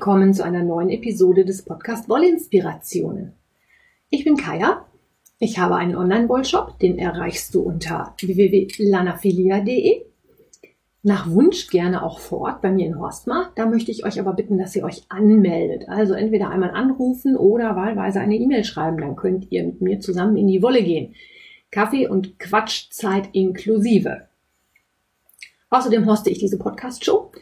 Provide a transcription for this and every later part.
Willkommen zu einer neuen Episode des Podcast Wollinspirationen. Ich bin Kaya. Ich habe einen Online-Wollshop, den erreichst du unter www.lanafilia.de. Nach Wunsch gerne auch vor Ort bei mir in Horstmar. Da möchte ich euch aber bitten, dass ihr euch anmeldet. Also entweder einmal anrufen oder wahlweise eine E-Mail schreiben. Dann könnt ihr mit mir zusammen in die Wolle gehen. Kaffee und Quatschzeit inklusive. Außerdem hoste ich diese Podcast-Show.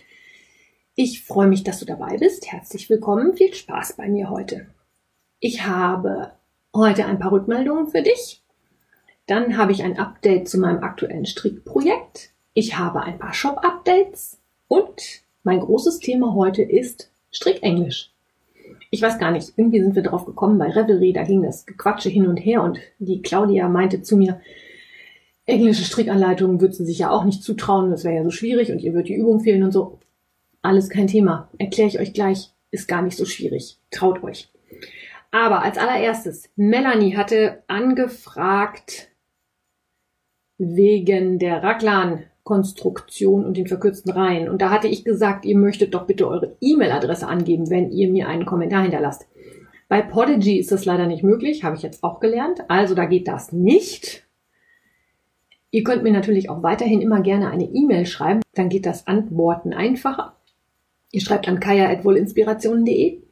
Ich freue mich, dass du dabei bist. Herzlich willkommen. Viel Spaß bei mir heute. Ich habe heute ein paar Rückmeldungen für dich. Dann habe ich ein Update zu meinem aktuellen Strickprojekt. Ich habe ein paar Shop-Updates. Und mein großes Thema heute ist Strickenglisch. Ich weiß gar nicht, irgendwie sind wir drauf gekommen bei Revelry, da ging das Gequatsche hin und her und die Claudia meinte zu mir, englische Strickanleitungen würde sie sich ja auch nicht zutrauen, das wäre ja so schwierig und ihr wird die Übung fehlen und so. Alles kein Thema. Erkläre ich euch gleich. Ist gar nicht so schwierig. Traut euch. Aber als allererstes, Melanie hatte angefragt wegen der Raglan-Konstruktion und den verkürzten Reihen. Und da hatte ich gesagt, ihr möchtet doch bitte eure E-Mail-Adresse angeben, wenn ihr mir einen Kommentar hinterlasst. Bei Podigy ist das leider nicht möglich, habe ich jetzt auch gelernt. Also da geht das nicht. Ihr könnt mir natürlich auch weiterhin immer gerne eine E-Mail schreiben, dann geht das Antworten einfacher. Ihr schreibt an kaya.wohlinspirationen.de.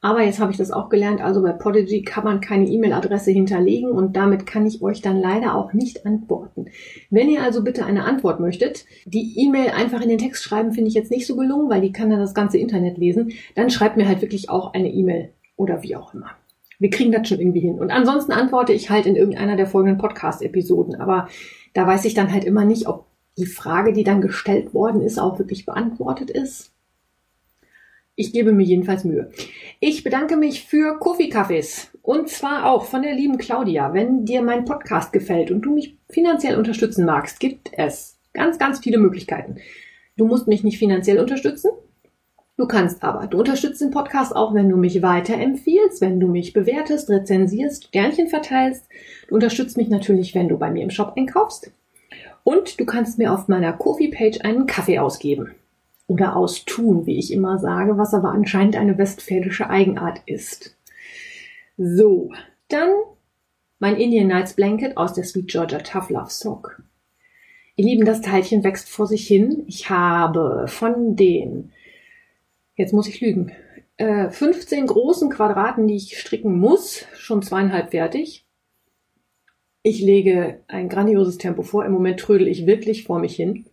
Aber jetzt habe ich das auch gelernt, also bei Podigy kann man keine E-Mail-Adresse hinterlegen und damit kann ich euch dann leider auch nicht antworten. Wenn ihr also bitte eine Antwort möchtet, die E-Mail einfach in den Text schreiben finde ich jetzt nicht so gelungen, weil die kann dann das ganze Internet lesen, dann schreibt mir halt wirklich auch eine E-Mail oder wie auch immer. Wir kriegen das schon irgendwie hin. Und ansonsten antworte ich halt in irgendeiner der folgenden Podcast-Episoden. Aber da weiß ich dann halt immer nicht, ob die Frage, die dann gestellt worden ist, auch wirklich beantwortet ist. Ich gebe mir jedenfalls Mühe. Ich bedanke mich für Kofi-Kaffees. Und zwar auch von der lieben Claudia. Wenn dir mein Podcast gefällt und du mich finanziell unterstützen magst, gibt es ganz, ganz viele Möglichkeiten. Du musst mich nicht finanziell unterstützen. Du kannst aber. Du unterstützt den Podcast auch, wenn du mich weiterempfiehlst, wenn du mich bewertest, rezensierst, Sternchen verteilst. Du unterstützt mich natürlich, wenn du bei mir im Shop einkaufst. Und du kannst mir auf meiner Kofi-Page einen Kaffee ausgeben. Oder austun, wie ich immer sage, was aber anscheinend eine westfälische Eigenart ist. So, dann mein Indian Nights Blanket aus der Sweet Georgia Tough Love Sock. Ihr Lieben, das Teilchen wächst vor sich hin. Ich habe von den, jetzt muss ich lügen, 15 äh, großen Quadraten, die ich stricken muss, schon zweieinhalb fertig. Ich lege ein grandioses Tempo vor. Im Moment trödel ich wirklich vor mich hin.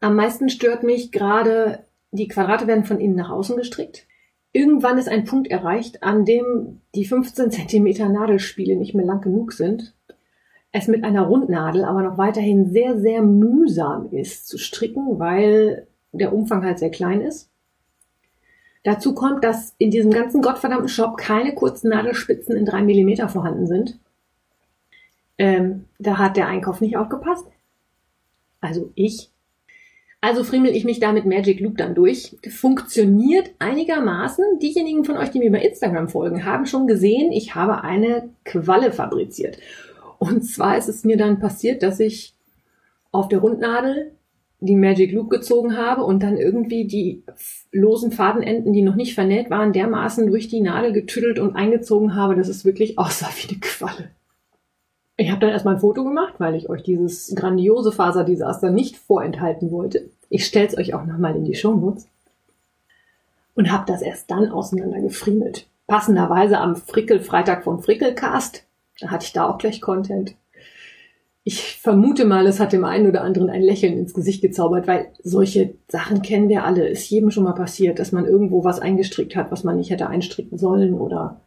Am meisten stört mich gerade, die Quadrate werden von innen nach außen gestrickt. Irgendwann ist ein Punkt erreicht, an dem die 15 cm Nadelspiele nicht mehr lang genug sind. Es mit einer Rundnadel aber noch weiterhin sehr, sehr mühsam ist zu stricken, weil der Umfang halt sehr klein ist. Dazu kommt, dass in diesem ganzen gottverdammten Shop keine kurzen Nadelspitzen in drei Millimeter vorhanden sind. Ähm, da hat der Einkauf nicht aufgepasst. Also ich. Also friemel ich mich da mit Magic Loop dann durch. Funktioniert einigermaßen. Diejenigen von euch, die mir bei Instagram folgen, haben schon gesehen, ich habe eine Qualle fabriziert. Und zwar ist es mir dann passiert, dass ich auf der Rundnadel die Magic Loop gezogen habe und dann irgendwie die losen Fadenenden, die noch nicht vernäht waren, dermaßen durch die Nadel getüdelt und eingezogen habe, dass es wirklich aussah wie eine Qualle. Ich habe dann erstmal ein Foto gemacht, weil ich euch dieses grandiose Faserdesaster nicht vorenthalten wollte. Ich stell's euch auch nochmal in die Shownotes. Und habe das erst dann auseinandergefriemelt. Passenderweise am Frickel-Freitag von Frickelcast. Da hatte ich da auch gleich Content. Ich vermute mal, es hat dem einen oder anderen ein Lächeln ins Gesicht gezaubert, weil solche Sachen kennen wir alle. Ist jedem schon mal passiert, dass man irgendwo was eingestrickt hat, was man nicht hätte einstricken sollen oder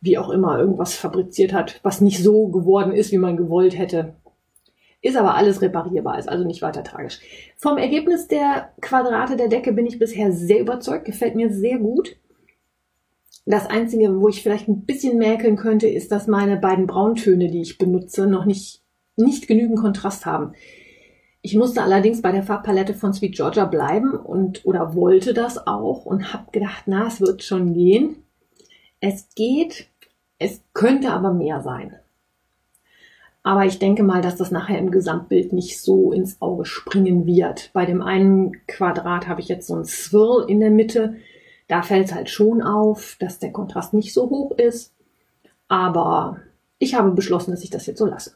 wie auch immer irgendwas fabriziert hat, was nicht so geworden ist, wie man gewollt hätte. Ist aber alles reparierbar, ist also nicht weiter tragisch. Vom Ergebnis der Quadrate der Decke bin ich bisher sehr überzeugt, gefällt mir sehr gut. Das Einzige, wo ich vielleicht ein bisschen mäkeln könnte, ist, dass meine beiden Brauntöne, die ich benutze, noch nicht, nicht genügend Kontrast haben. Ich musste allerdings bei der Farbpalette von Sweet Georgia bleiben und oder wollte das auch und habe gedacht, na, es wird schon gehen. Es geht, es könnte aber mehr sein. Aber ich denke mal, dass das nachher im Gesamtbild nicht so ins Auge springen wird. Bei dem einen Quadrat habe ich jetzt so ein Swirl in der Mitte. Da fällt es halt schon auf, dass der Kontrast nicht so hoch ist. Aber ich habe beschlossen, dass ich das jetzt so lasse.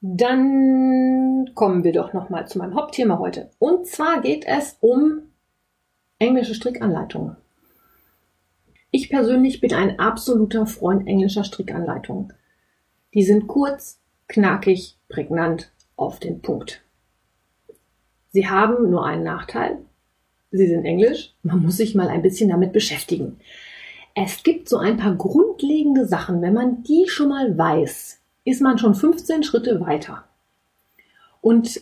Dann kommen wir doch nochmal zu meinem Hauptthema heute. Und zwar geht es um englische Strickanleitungen. Ich persönlich bin ein absoluter Freund englischer Strickanleitungen. Die sind kurz, knackig, prägnant, auf den Punkt. Sie haben nur einen Nachteil. Sie sind Englisch. Man muss sich mal ein bisschen damit beschäftigen. Es gibt so ein paar grundlegende Sachen. Wenn man die schon mal weiß, ist man schon 15 Schritte weiter. Und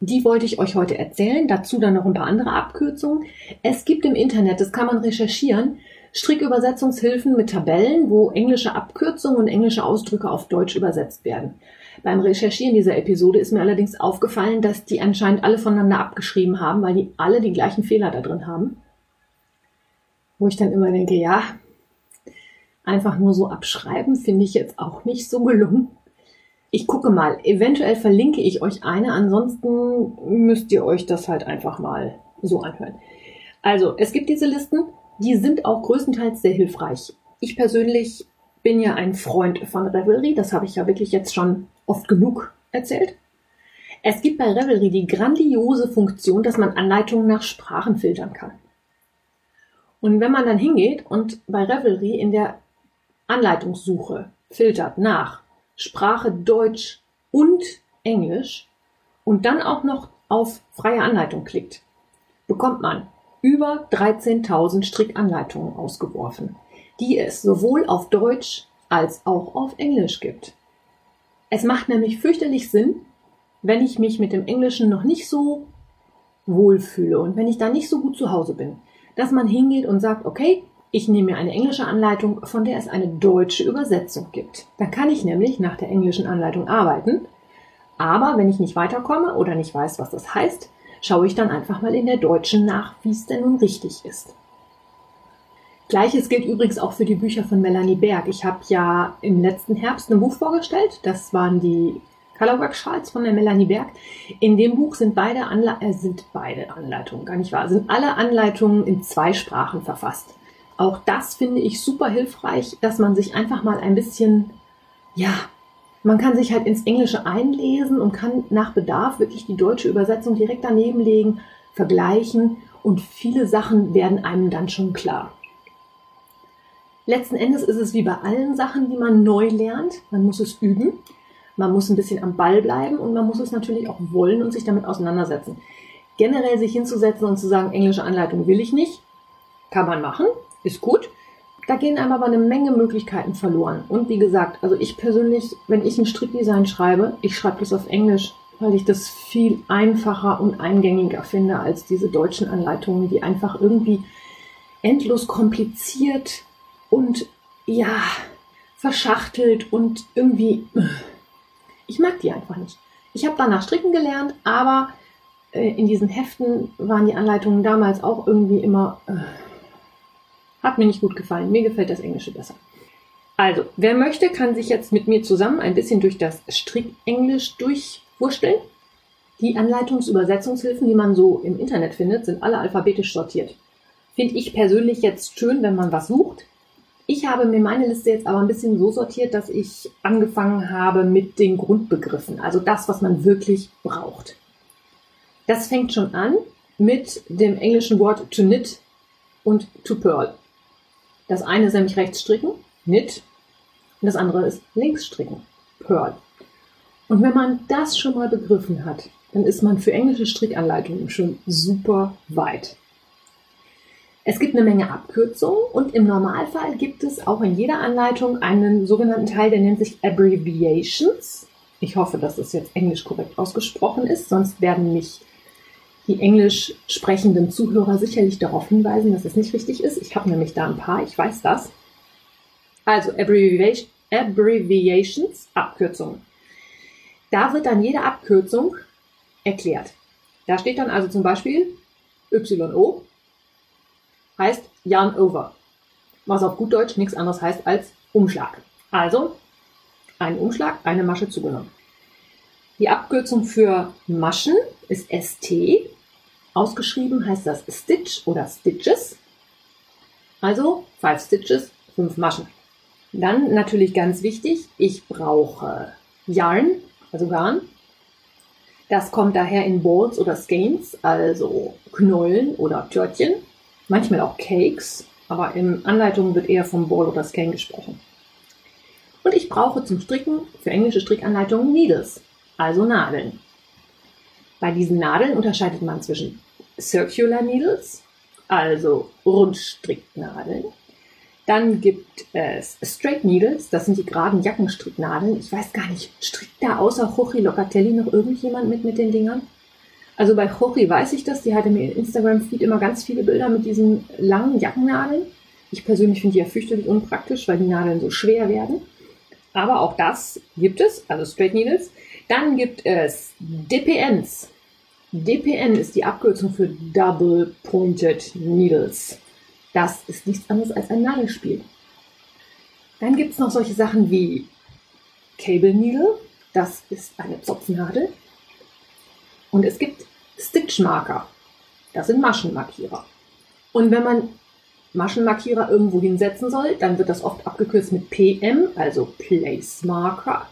die wollte ich euch heute erzählen. Dazu dann noch ein paar andere Abkürzungen. Es gibt im Internet, das kann man recherchieren, Strickübersetzungshilfen mit Tabellen, wo englische Abkürzungen und englische Ausdrücke auf Deutsch übersetzt werden. Beim Recherchieren dieser Episode ist mir allerdings aufgefallen, dass die anscheinend alle voneinander abgeschrieben haben, weil die alle die gleichen Fehler da drin haben. Wo ich dann immer denke, ja, einfach nur so abschreiben finde ich jetzt auch nicht so gelungen. Ich gucke mal, eventuell verlinke ich euch eine, ansonsten müsst ihr euch das halt einfach mal so anhören. Also, es gibt diese Listen, die sind auch größtenteils sehr hilfreich. Ich persönlich bin ja ein Freund von Revelry, das habe ich ja wirklich jetzt schon oft genug erzählt. Es gibt bei Revelry die grandiose Funktion, dass man Anleitungen nach Sprachen filtern kann. Und wenn man dann hingeht und bei Revelry in der Anleitungssuche filtert nach Sprache Deutsch und Englisch und dann auch noch auf freie Anleitung klickt, bekommt man über 13.000 Strickanleitungen ausgeworfen, die es sowohl auf Deutsch als auch auf Englisch gibt. Es macht nämlich fürchterlich Sinn, wenn ich mich mit dem Englischen noch nicht so wohlfühle und wenn ich da nicht so gut zu Hause bin, dass man hingeht und sagt, okay, ich nehme mir eine englische Anleitung, von der es eine deutsche Übersetzung gibt. Dann kann ich nämlich nach der englischen Anleitung arbeiten. Aber wenn ich nicht weiterkomme oder nicht weiß, was das heißt, schaue ich dann einfach mal in der deutschen nach, wie es denn nun richtig ist. Gleiches gilt übrigens auch für die Bücher von Melanie Berg. Ich habe ja im letzten Herbst ein Buch vorgestellt. Das waren die Colorwork Schals von der Melanie Berg. In dem Buch sind beide, äh, sind beide Anleitungen, gar nicht wahr, sind alle Anleitungen in zwei Sprachen verfasst. Auch das finde ich super hilfreich, dass man sich einfach mal ein bisschen, ja, man kann sich halt ins Englische einlesen und kann nach Bedarf wirklich die deutsche Übersetzung direkt daneben legen, vergleichen und viele Sachen werden einem dann schon klar. Letzten Endes ist es wie bei allen Sachen, die man neu lernt. Man muss es üben, man muss ein bisschen am Ball bleiben und man muss es natürlich auch wollen und sich damit auseinandersetzen. Generell sich hinzusetzen und zu sagen, englische Anleitung will ich nicht, kann man machen, ist gut. Da gehen einem aber eine Menge Möglichkeiten verloren. Und wie gesagt, also ich persönlich, wenn ich ein Strickdesign schreibe, ich schreibe das auf Englisch, weil ich das viel einfacher und eingängiger finde als diese deutschen Anleitungen, die einfach irgendwie endlos kompliziert und ja, verschachtelt und irgendwie. Ich mag die einfach nicht. Ich habe danach stricken gelernt, aber äh, in diesen Heften waren die Anleitungen damals auch irgendwie immer. Hat mir nicht gut gefallen. Mir gefällt das Englische besser. Also, wer möchte, kann sich jetzt mit mir zusammen ein bisschen durch das Strickenglisch durchwurschteln. Die Anleitungsübersetzungshilfen, die man so im Internet findet, sind alle alphabetisch sortiert. Finde ich persönlich jetzt schön, wenn man was sucht. Ich habe mir meine Liste jetzt aber ein bisschen so sortiert, dass ich angefangen habe mit den Grundbegriffen, also das, was man wirklich braucht. Das fängt schon an mit dem englischen Wort to knit und to purl. Das eine ist nämlich rechts stricken, knit, und das andere ist links stricken, purl. Und wenn man das schon mal begriffen hat, dann ist man für englische Strickanleitungen schon super weit. Es gibt eine Menge Abkürzungen und im Normalfall gibt es auch in jeder Anleitung einen sogenannten Teil, der nennt sich Abbreviations. Ich hoffe, dass das jetzt englisch korrekt ausgesprochen ist, sonst werden mich die englisch sprechenden Zuhörer sicherlich darauf hinweisen, dass es nicht richtig ist. Ich habe nämlich da ein paar, ich weiß das. Also Abbreviation, Abbreviations, Abkürzungen. Da wird dann jede Abkürzung erklärt. Da steht dann also zum Beispiel YO heißt Yarn Over, was auf gut Deutsch nichts anderes heißt als Umschlag. Also ein Umschlag, eine Masche zugenommen. Die Abkürzung für Maschen ist ST. Ausgeschrieben heißt das Stitch oder Stitches. Also five Stitches, fünf Maschen. Dann natürlich ganz wichtig, ich brauche Yarn, also Garn. Das kommt daher in Balls oder Skeins, also Knollen oder Törtchen. Manchmal auch Cakes, aber in Anleitungen wird eher vom Ball oder Skein gesprochen. Und ich brauche zum Stricken für englische Strickanleitungen Needles, also Nadeln. Bei diesen Nadeln unterscheidet man zwischen Circular Needles, also Rundstricknadeln. Dann gibt es Straight Needles, das sind die geraden Jackenstricknadeln. Ich weiß gar nicht, strickt da außer Jorge Locatelli noch irgendjemand mit mit den Dingern? Also bei Jorge weiß ich das, die hatte mir in Instagram-Feed immer ganz viele Bilder mit diesen langen Jackennadeln. Ich persönlich finde die ja fürchterlich unpraktisch, weil die Nadeln so schwer werden. Aber auch das gibt es, also Straight Needles. Dann gibt es DPNs. DPN ist die Abkürzung für Double Pointed Needles. Das ist nichts anderes als ein Nadelspiel. Dann gibt es noch solche Sachen wie Cable Needle. Das ist eine Zopfnadel. Und es gibt Stitchmarker. Das sind Maschenmarkierer. Und wenn man Maschenmarkierer irgendwo hinsetzen soll, dann wird das oft abgekürzt mit PM, also Place Marker.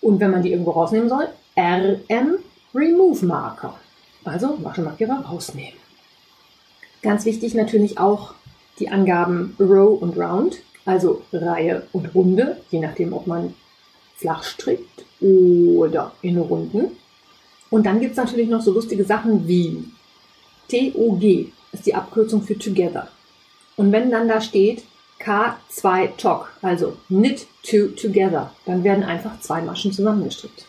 Und wenn man die irgendwo rausnehmen soll, RM, Remove Marker. Also Maschenmarkierer rausnehmen. Ganz wichtig natürlich auch die Angaben Row und Round, also Reihe und Runde, je nachdem, ob man flach strickt oder in Runden. Und dann gibt es natürlich noch so lustige Sachen wie TOG, ist die Abkürzung für Together. Und wenn dann da steht K2 Tok, also Knit to Together, dann werden einfach zwei Maschen zusammengestrickt.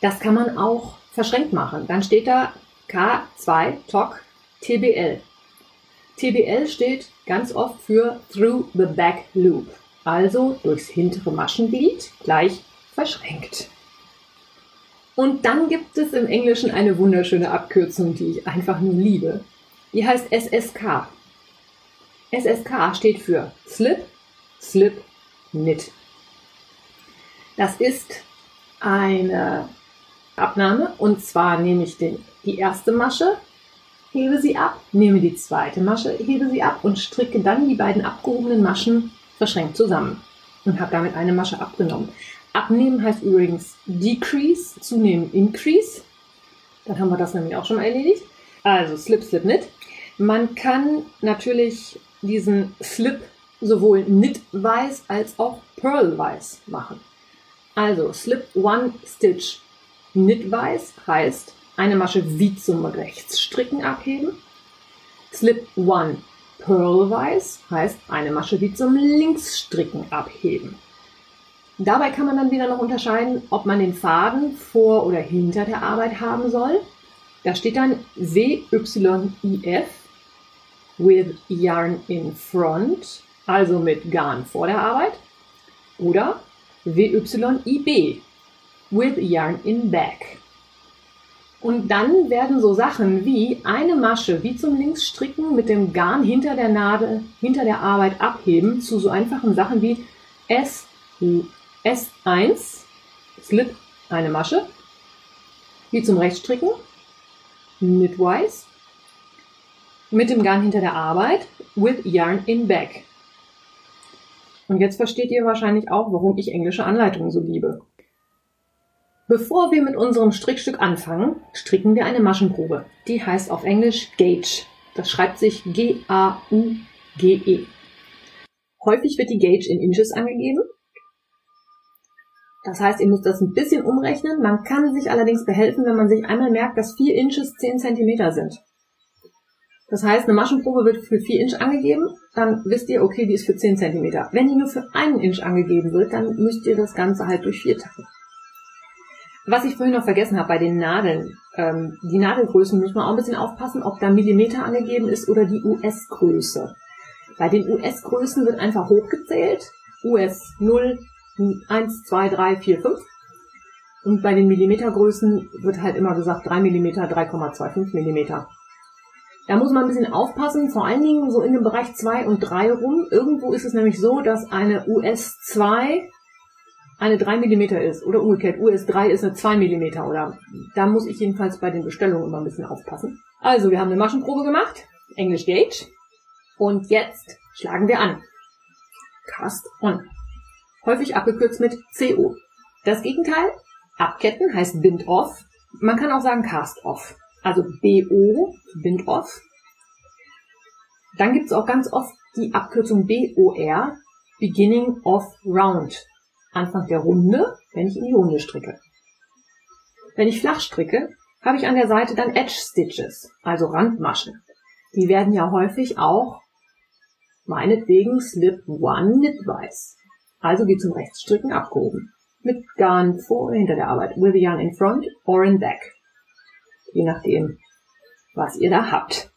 Das kann man auch verschränkt machen. Dann steht da K2 Tok TBL. TBL steht ganz oft für Through the Back Loop, also durchs hintere Maschenglied gleich verschränkt. Und dann gibt es im Englischen eine wunderschöne Abkürzung, die ich einfach nur liebe. Die heißt SSK. SSK steht für Slip, Slip, Knit. Das ist eine Abnahme und zwar nehme ich den, die erste Masche, hebe sie ab, nehme die zweite Masche, hebe sie ab und stricke dann die beiden abgehobenen Maschen verschränkt zusammen und habe damit eine Masche abgenommen. Abnehmen heißt übrigens Decrease, zunehmen Increase. Dann haben wir das nämlich auch schon mal erledigt. Also Slip, Slip, Knit. Man kann natürlich diesen Slip sowohl knitweiß als auch pearlweiß machen. Also Slip One Stitch knitweiß heißt eine Masche wie zum Rechtsstricken abheben. Slip One pearlweiß heißt eine Masche wie zum Linksstricken abheben. Dabei kann man dann wieder noch unterscheiden, ob man den Faden vor oder hinter der Arbeit haben soll. Da steht dann WYIF with yarn in front, also mit Garn vor der Arbeit, oder WYIB with yarn in back. Und dann werden so Sachen wie eine Masche wie zum Linksstricken mit dem Garn hinter der Nadel, hinter der Arbeit abheben zu so einfachen Sachen wie S, S1, Slip, eine Masche, wie zum Rechtsstricken, Knitwise, mit dem Garn hinter der Arbeit with yarn in back. Und jetzt versteht ihr wahrscheinlich auch, warum ich englische Anleitungen so liebe. Bevor wir mit unserem Strickstück anfangen, stricken wir eine Maschenprobe. Die heißt auf Englisch Gauge. Das schreibt sich G-A-U-G-E. Häufig wird die Gauge in Inches angegeben. Das heißt, ihr müsst das ein bisschen umrechnen. Man kann sich allerdings behelfen, wenn man sich einmal merkt, dass 4 Inches 10 Zentimeter sind. Das heißt, eine Maschenprobe wird für 4 Inch angegeben, dann wisst ihr, okay, die ist für 10 cm. Wenn die nur für 1 Inch angegeben wird, dann müsst ihr das Ganze halt durch 4 teilen. Was ich vorhin noch vergessen habe bei den Nadeln, ähm, die Nadelgrößen muss man auch ein bisschen aufpassen, ob da Millimeter angegeben ist oder die US-Größe. Bei den US-Größen wird einfach hochgezählt. US 0, 1, 2, 3, 4, 5. Und bei den Millimetergrößen wird halt immer gesagt 3 mm, 3,25 mm. Da muss man ein bisschen aufpassen, vor allen Dingen so in dem Bereich 2 und 3 rum. Irgendwo ist es nämlich so, dass eine US 2 eine 3 mm ist oder umgekehrt US3 ist eine 2 mm oder da muss ich jedenfalls bei den Bestellungen immer ein bisschen aufpassen. Also, wir haben eine Maschenprobe gemacht, English Gauge und jetzt schlagen wir an. Cast on. Häufig abgekürzt mit CO. Das Gegenteil, abketten heißt bind off. Man kann auch sagen cast off. Also BO, bind off. Dann gibt es auch ganz oft die Abkürzung BOR, beginning of round. Anfang der Runde, wenn ich in die Runde stricke. Wenn ich flach stricke, habe ich an der Seite dann Edge Stitches, also Randmaschen. Die werden ja häufig auch meinetwegen Slip One Knitwise, also wie zum Rechtsstricken abgehoben. Mit Garn vor oder hinter der Arbeit, with the yarn in front or in back. Je nachdem, was ihr da habt.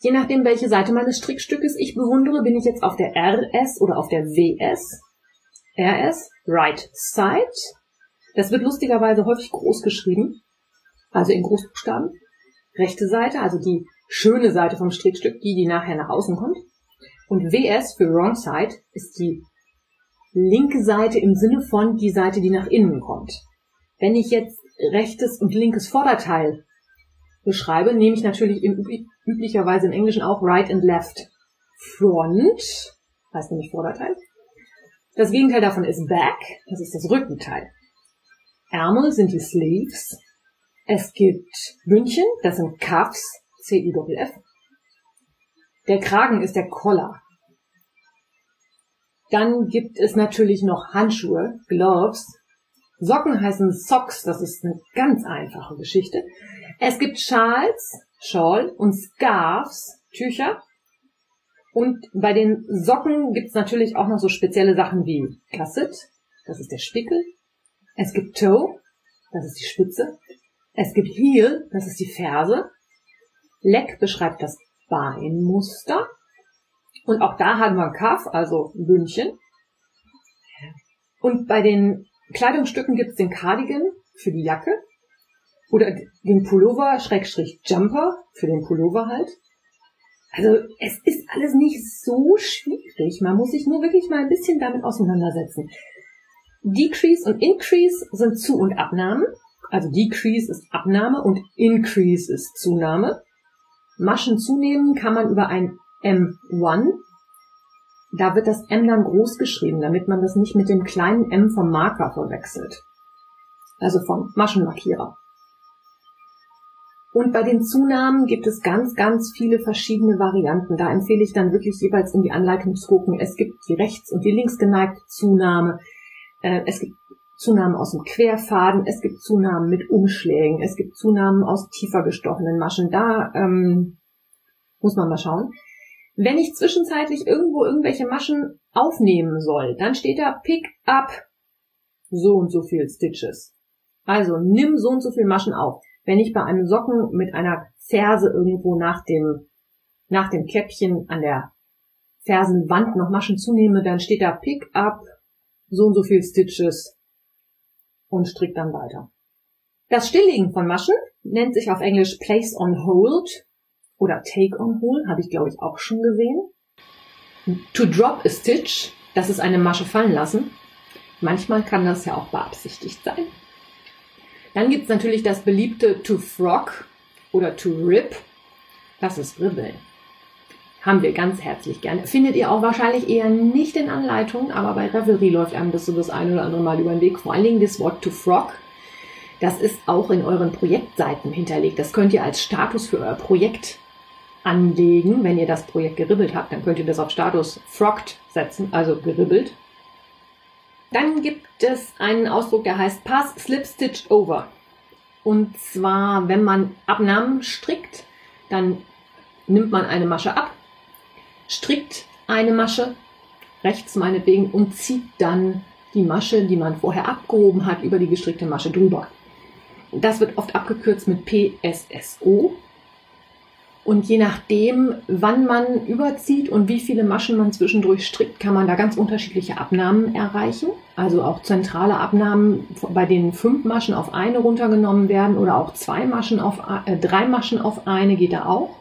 Je nachdem, welche Seite meines Strickstückes ich bewundere, bin ich jetzt auf der RS oder auf der WS. RS, Right Side. Das wird lustigerweise häufig groß geschrieben, also in Großbuchstaben. Rechte Seite, also die schöne Seite vom Strickstück, die, die nachher nach außen kommt. Und WS für Wrong Side ist die linke Seite im Sinne von die Seite, die nach innen kommt. Wenn ich jetzt rechtes und linkes Vorderteil beschreibe, nehme ich natürlich im, üblicherweise im Englischen auch right and left. Front heißt nämlich Vorderteil. Das Gegenteil davon ist back, das ist das Rückenteil. Ärmel sind die Sleeves. Es gibt Bündchen, das sind Cuffs, C-I-F-F. Der Kragen ist der Collar. Dann gibt es natürlich noch Handschuhe, Gloves. Socken heißen Socks, das ist eine ganz einfache Geschichte. Es gibt Schals, Shawl und Scarves, Tücher. Und bei den Socken gibt es natürlich auch noch so spezielle Sachen wie Gusset, das ist der Spickel. Es gibt Toe, das ist die Spitze. Es gibt Heel, das ist die Ferse. Leg beschreibt das Beinmuster. Und auch da haben wir Cuff, also Bündchen. Und bei den Kleidungsstücken gibt es den Cardigan für die Jacke oder den Pullover, Schrägstrich Jumper für den Pullover halt. Also es ist alles nicht so schwierig. Man muss sich nur wirklich mal ein bisschen damit auseinandersetzen. Decrease und Increase sind Zu- und Abnahmen. Also Decrease ist Abnahme und Increase ist Zunahme. Maschen zunehmen kann man über ein M1. Da wird das M dann groß geschrieben, damit man das nicht mit dem kleinen M vom Marker verwechselt. Also vom Maschenmarkierer. Und bei den Zunahmen gibt es ganz, ganz viele verschiedene Varianten. Da empfehle ich dann wirklich jeweils in die Anleitung zu gucken. Es gibt die rechts- und die linksgeneigte Zunahme. Äh, es gibt Zunahmen aus dem Querfaden, es gibt Zunahmen mit Umschlägen, es gibt Zunahmen aus tiefer gestochenen Maschen. Da ähm, muss man mal schauen. Wenn ich zwischenzeitlich irgendwo irgendwelche Maschen aufnehmen soll, dann steht da Pick up so und so viel Stitches. Also nimm so und so viel Maschen auf. Wenn ich bei einem Socken mit einer Ferse irgendwo nach dem, nach dem Käppchen an der Fersenwand noch Maschen zunehme, dann steht da Pick up so und so viel Stitches und strick dann weiter. Das Stilllegen von Maschen nennt sich auf Englisch Place on Hold oder Take on Hold, habe ich glaube ich auch schon gesehen. To drop a stitch, das ist eine Masche fallen lassen. Manchmal kann das ja auch beabsichtigt sein. Dann gibt's natürlich das beliebte to frog oder to rip. Das ist Ribbeln. Haben wir ganz herzlich gerne. Findet ihr auch wahrscheinlich eher nicht in Anleitungen, aber bei Revelry läuft einem das so das ein oder andere Mal über den Weg. Vor allen Dingen das Wort to frog. Das ist auch in euren Projektseiten hinterlegt. Das könnt ihr als Status für euer Projekt anlegen. Wenn ihr das Projekt geribbelt habt, dann könnt ihr das auf Status frogged setzen, also geribbelt. Dann gibt es einen Ausdruck, der heißt Pass Slip Stitch Over. Und zwar, wenn man Abnahmen strickt, dann nimmt man eine Masche ab, strickt eine Masche, rechts meinetwegen, und zieht dann die Masche, die man vorher abgehoben hat, über die gestrickte Masche drüber. Das wird oft abgekürzt mit PSSO. Und je nachdem, wann man überzieht und wie viele Maschen man zwischendurch strickt, kann man da ganz unterschiedliche Abnahmen erreichen. Also auch zentrale Abnahmen, bei denen fünf Maschen auf eine runtergenommen werden oder auch zwei Maschen auf äh, drei Maschen auf eine geht da auch.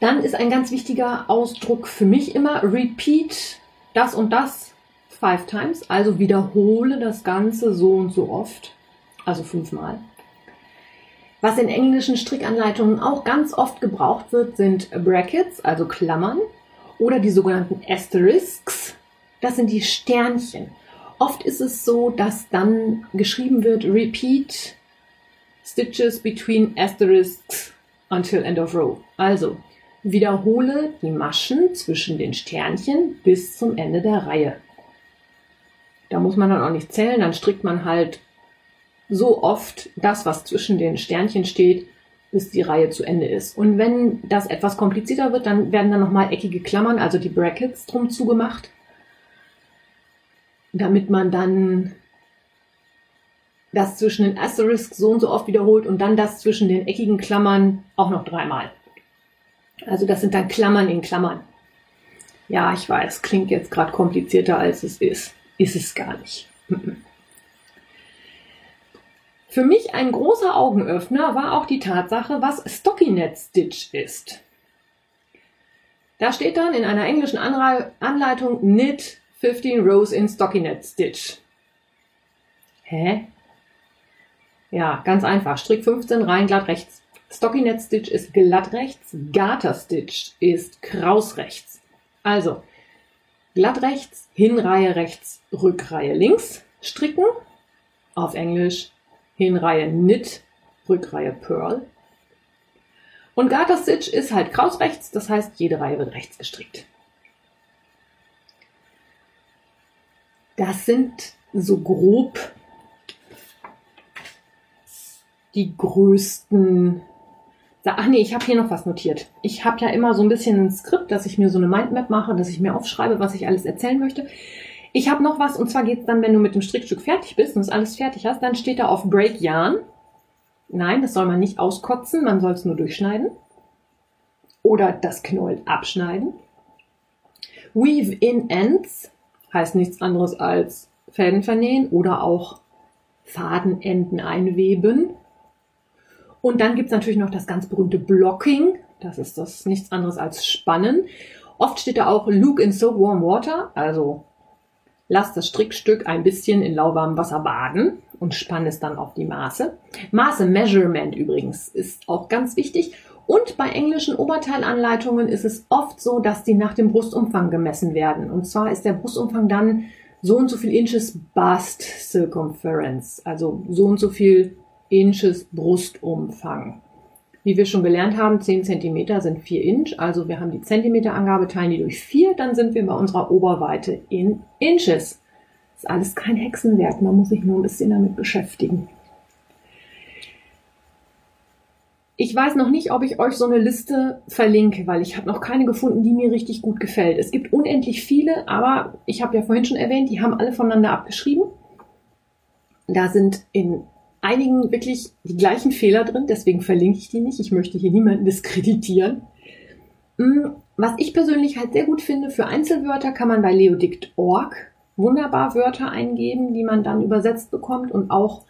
Dann ist ein ganz wichtiger Ausdruck für mich immer repeat das und das five times, also wiederhole das Ganze so und so oft, also fünfmal. Was in englischen Strickanleitungen auch ganz oft gebraucht wird, sind Brackets, also Klammern, oder die sogenannten Asterisks. Das sind die Sternchen. Oft ist es so, dass dann geschrieben wird, repeat stitches between asterisks until end of row. Also wiederhole die Maschen zwischen den Sternchen bis zum Ende der Reihe. Da muss man dann auch nicht zählen, dann strickt man halt so oft das, was zwischen den Sternchen steht, bis die Reihe zu Ende ist. Und wenn das etwas komplizierter wird, dann werden dann nochmal eckige Klammern, also die Brackets, drum zugemacht, damit man dann das zwischen den Asterisks so und so oft wiederholt und dann das zwischen den eckigen Klammern auch noch dreimal. Also das sind dann Klammern in Klammern. Ja, ich weiß, klingt jetzt gerade komplizierter als es ist. Ist es gar nicht. Für mich ein großer Augenöffner war auch die Tatsache, was Stockinette Stitch ist. Da steht dann in einer englischen Anleitung Knit 15 Rows in Stockinette Stitch. Hä? Ja, ganz einfach. Strick 15 rein, glatt rechts. Stockinette Stitch ist glatt rechts, Garter Stitch ist kraus rechts. Also, glatt rechts, Hinreihe rechts, Rückreihe links, stricken. Auf Englisch Hinreihe Knit, Rückreihe Pearl. Und Garter Stitch ist halt kraus rechts, das heißt, jede Reihe wird rechts gestrickt. Das sind so grob die größten. Ach nee, ich habe hier noch was notiert. Ich habe ja immer so ein bisschen ein Skript, dass ich mir so eine Mindmap mache, dass ich mir aufschreibe, was ich alles erzählen möchte. Ich habe noch was, und zwar geht's dann, wenn du mit dem Strickstück fertig bist und es alles fertig hast, dann steht da auf Break Yarn. Nein, das soll man nicht auskotzen, man soll es nur durchschneiden. Oder das Knäuel abschneiden. Weave in Ends heißt nichts anderes als Fäden vernähen oder auch Fadenenden einweben. Und dann gibt's natürlich noch das ganz berühmte Blocking. Das ist das nichts anderes als Spannen. Oft steht da auch Look in so warm water, also Lass das Strickstück ein bisschen in lauwarmem Wasser baden und spann es dann auf die Maße. Maße Measurement übrigens ist auch ganz wichtig. Und bei englischen Oberteilanleitungen ist es oft so, dass die nach dem Brustumfang gemessen werden. Und zwar ist der Brustumfang dann so und so viel Inches Bust Circumference, also so und so viel Inches Brustumfang. Wie wir schon gelernt haben, 10 cm sind 4 Inch, also wir haben die Zentimeterangabe, teilen die durch 4, dann sind wir bei unserer Oberweite in Inches. Ist alles kein Hexenwerk, man muss sich nur ein bisschen damit beschäftigen. Ich weiß noch nicht, ob ich euch so eine Liste verlinke, weil ich habe noch keine gefunden, die mir richtig gut gefällt. Es gibt unendlich viele, aber ich habe ja vorhin schon erwähnt, die haben alle voneinander abgeschrieben. Da sind in einigen wirklich die gleichen Fehler drin, deswegen verlinke ich die nicht. Ich möchte hier niemanden diskreditieren. Mm, was ich persönlich halt sehr gut finde, für Einzelwörter kann man bei leodict.org wunderbar Wörter eingeben, die man dann übersetzt bekommt und auch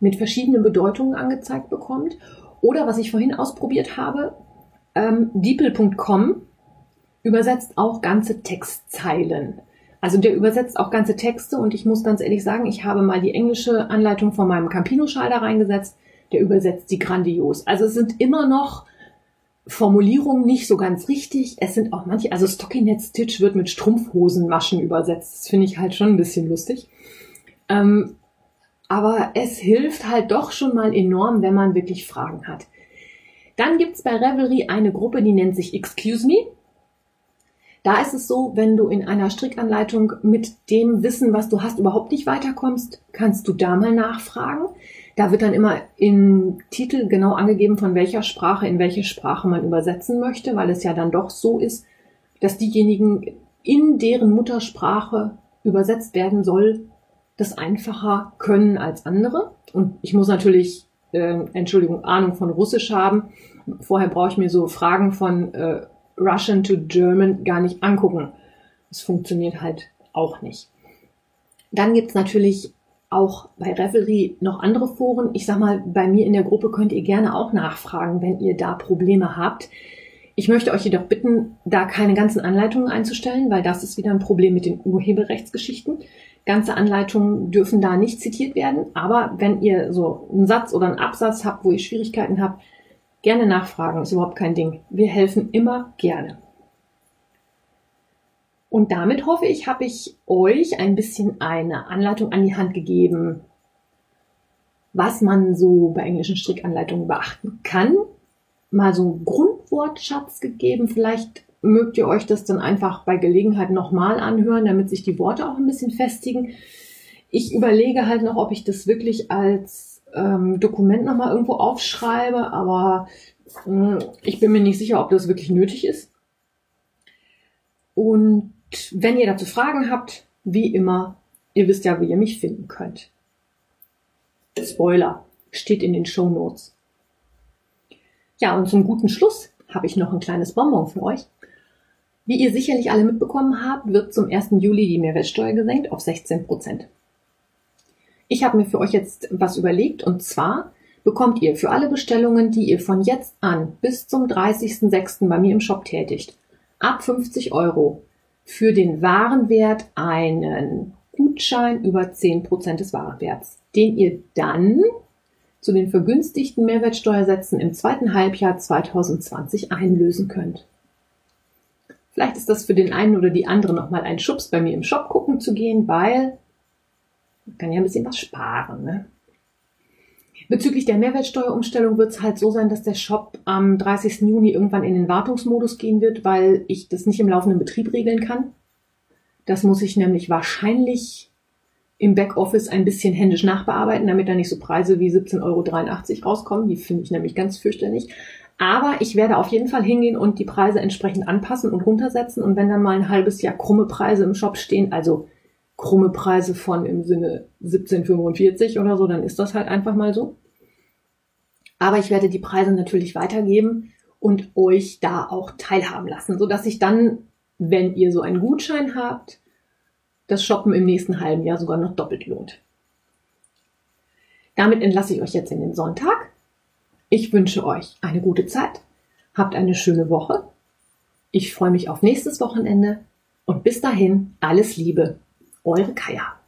mit verschiedenen Bedeutungen angezeigt bekommt. Oder was ich vorhin ausprobiert habe, ähm, deeple.com übersetzt auch ganze Textzeilen. Also der übersetzt auch ganze Texte und ich muss ganz ehrlich sagen, ich habe mal die englische Anleitung von meinem Campino-Schal da reingesetzt. Der übersetzt die grandios. Also es sind immer noch Formulierungen nicht so ganz richtig. Es sind auch manche, also Stockinette Stitch wird mit Strumpfhosenmaschen übersetzt. Das finde ich halt schon ein bisschen lustig. Ähm, aber es hilft halt doch schon mal enorm, wenn man wirklich Fragen hat. Dann gibt's bei Revelry eine Gruppe, die nennt sich Excuse Me. Da ist es so, wenn du in einer Strickanleitung mit dem Wissen, was du hast, überhaupt nicht weiterkommst, kannst du da mal nachfragen. Da wird dann immer im Titel genau angegeben, von welcher Sprache in welche Sprache man übersetzen möchte, weil es ja dann doch so ist, dass diejenigen, in deren Muttersprache übersetzt werden soll, das einfacher können als andere. Und ich muss natürlich, äh, Entschuldigung, Ahnung von Russisch haben. Vorher brauche ich mir so Fragen von äh, Russian to German gar nicht angucken. Das funktioniert halt auch nicht. Dann gibt's natürlich auch bei Revelry noch andere Foren. Ich sag mal, bei mir in der Gruppe könnt ihr gerne auch nachfragen, wenn ihr da Probleme habt. Ich möchte euch jedoch bitten, da keine ganzen Anleitungen einzustellen, weil das ist wieder ein Problem mit den Urheberrechtsgeschichten. Ganze Anleitungen dürfen da nicht zitiert werden, aber wenn ihr so einen Satz oder einen Absatz habt, wo ihr Schwierigkeiten habt, gerne nachfragen, ist überhaupt kein Ding. Wir helfen immer gerne. Und damit hoffe ich, habe ich euch ein bisschen eine Anleitung an die Hand gegeben, was man so bei englischen Strickanleitungen beachten kann. Mal so einen Grundwortschatz gegeben. Vielleicht mögt ihr euch das dann einfach bei Gelegenheit nochmal anhören, damit sich die Worte auch ein bisschen festigen. Ich überlege halt noch, ob ich das wirklich als ähm, Dokument nochmal irgendwo aufschreibe, aber äh, ich bin mir nicht sicher, ob das wirklich nötig ist. Und wenn ihr dazu Fragen habt, wie immer, ihr wisst ja, wie ihr mich finden könnt. Spoiler, steht in den Show Notes. Ja, und zum guten Schluss habe ich noch ein kleines Bonbon für euch. Wie ihr sicherlich alle mitbekommen habt, wird zum 1. Juli die Mehrwertsteuer gesenkt auf 16 Prozent. Ich habe mir für euch jetzt was überlegt und zwar bekommt ihr für alle Bestellungen, die ihr von jetzt an bis zum 30.06. bei mir im Shop tätigt, ab 50 Euro für den Warenwert einen Gutschein über 10% des Warenwerts, den ihr dann zu den vergünstigten Mehrwertsteuersätzen im zweiten Halbjahr 2020 einlösen könnt. Vielleicht ist das für den einen oder die andere nochmal ein Schubs, bei mir im Shop gucken zu gehen, weil kann ja ein bisschen was sparen. Ne? Bezüglich der Mehrwertsteuerumstellung wird es halt so sein, dass der Shop am 30. Juni irgendwann in den Wartungsmodus gehen wird, weil ich das nicht im laufenden Betrieb regeln kann. Das muss ich nämlich wahrscheinlich im Backoffice ein bisschen händisch nachbearbeiten, damit da nicht so Preise wie 17,83 Euro rauskommen. Die finde ich nämlich ganz fürchterlich. Aber ich werde auf jeden Fall hingehen und die Preise entsprechend anpassen und runtersetzen. Und wenn dann mal ein halbes Jahr krumme Preise im Shop stehen, also krumme Preise von im Sinne 1745 oder so, dann ist das halt einfach mal so. Aber ich werde die Preise natürlich weitergeben und euch da auch teilhaben lassen, so dass sich dann, wenn ihr so einen Gutschein habt, das Shoppen im nächsten halben Jahr sogar noch doppelt lohnt. Damit entlasse ich euch jetzt in den Sonntag. Ich wünsche euch eine gute Zeit. Habt eine schöne Woche. Ich freue mich auf nächstes Wochenende und bis dahin alles Liebe. Eure Kaya.